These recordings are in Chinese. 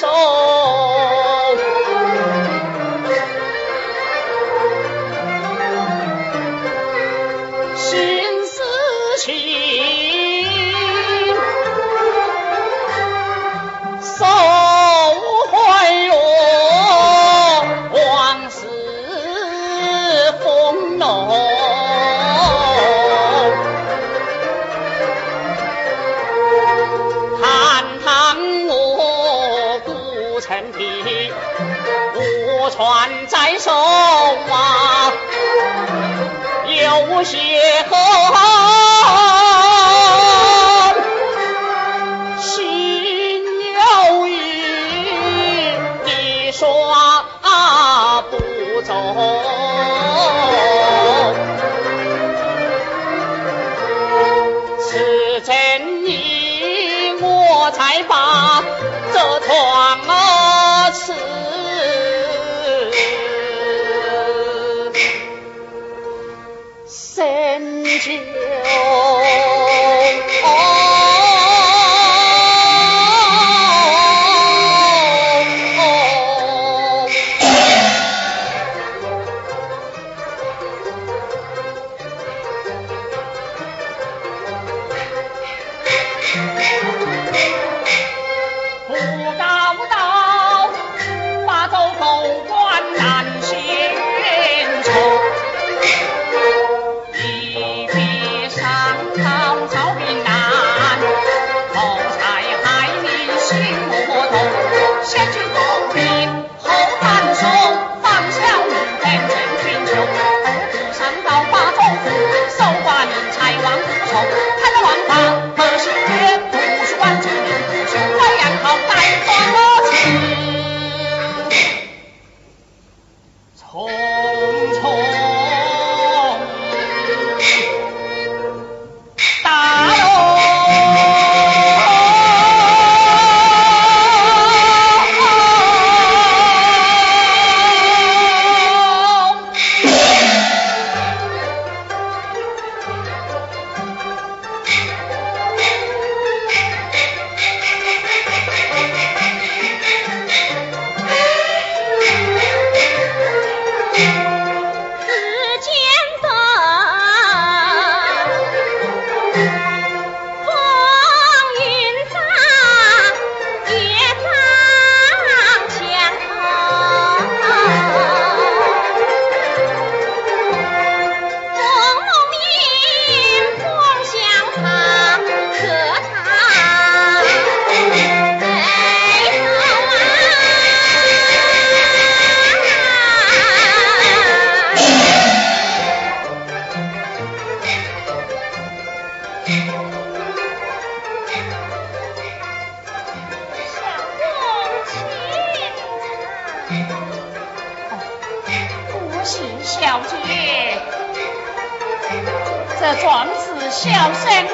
سو 你无船在手啊有些河心有余你说不走。三九。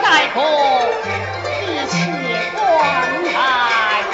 大夫已切棺材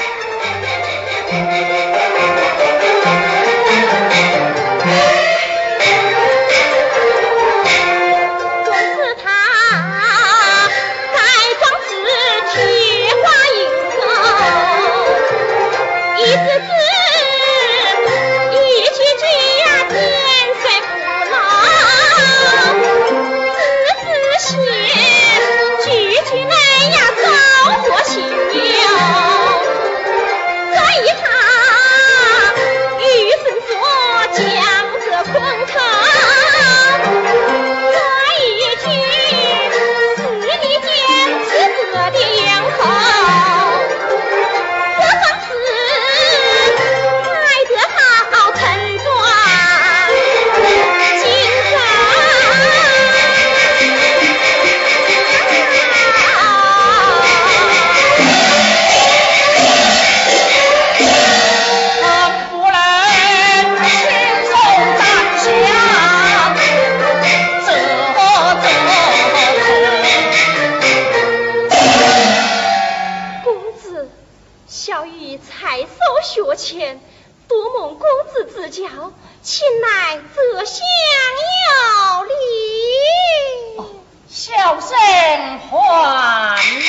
荒唐。小女才疏学浅，多蒙公子指教，亲来则香有礼，小生还礼。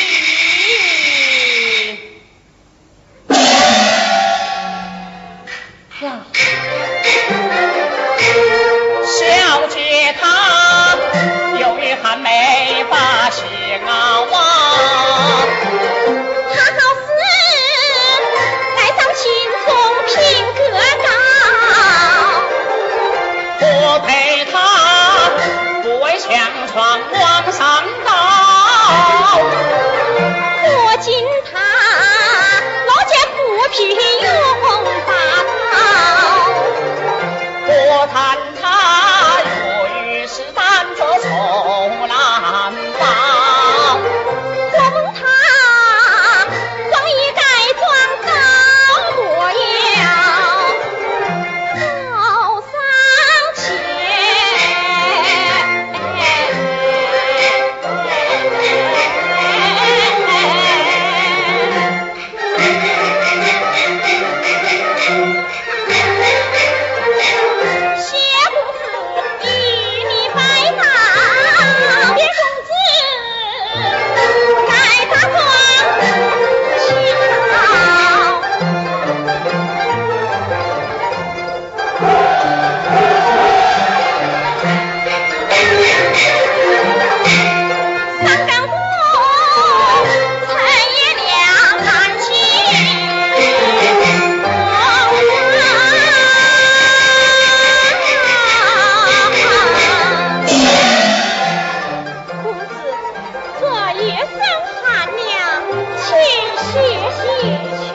去也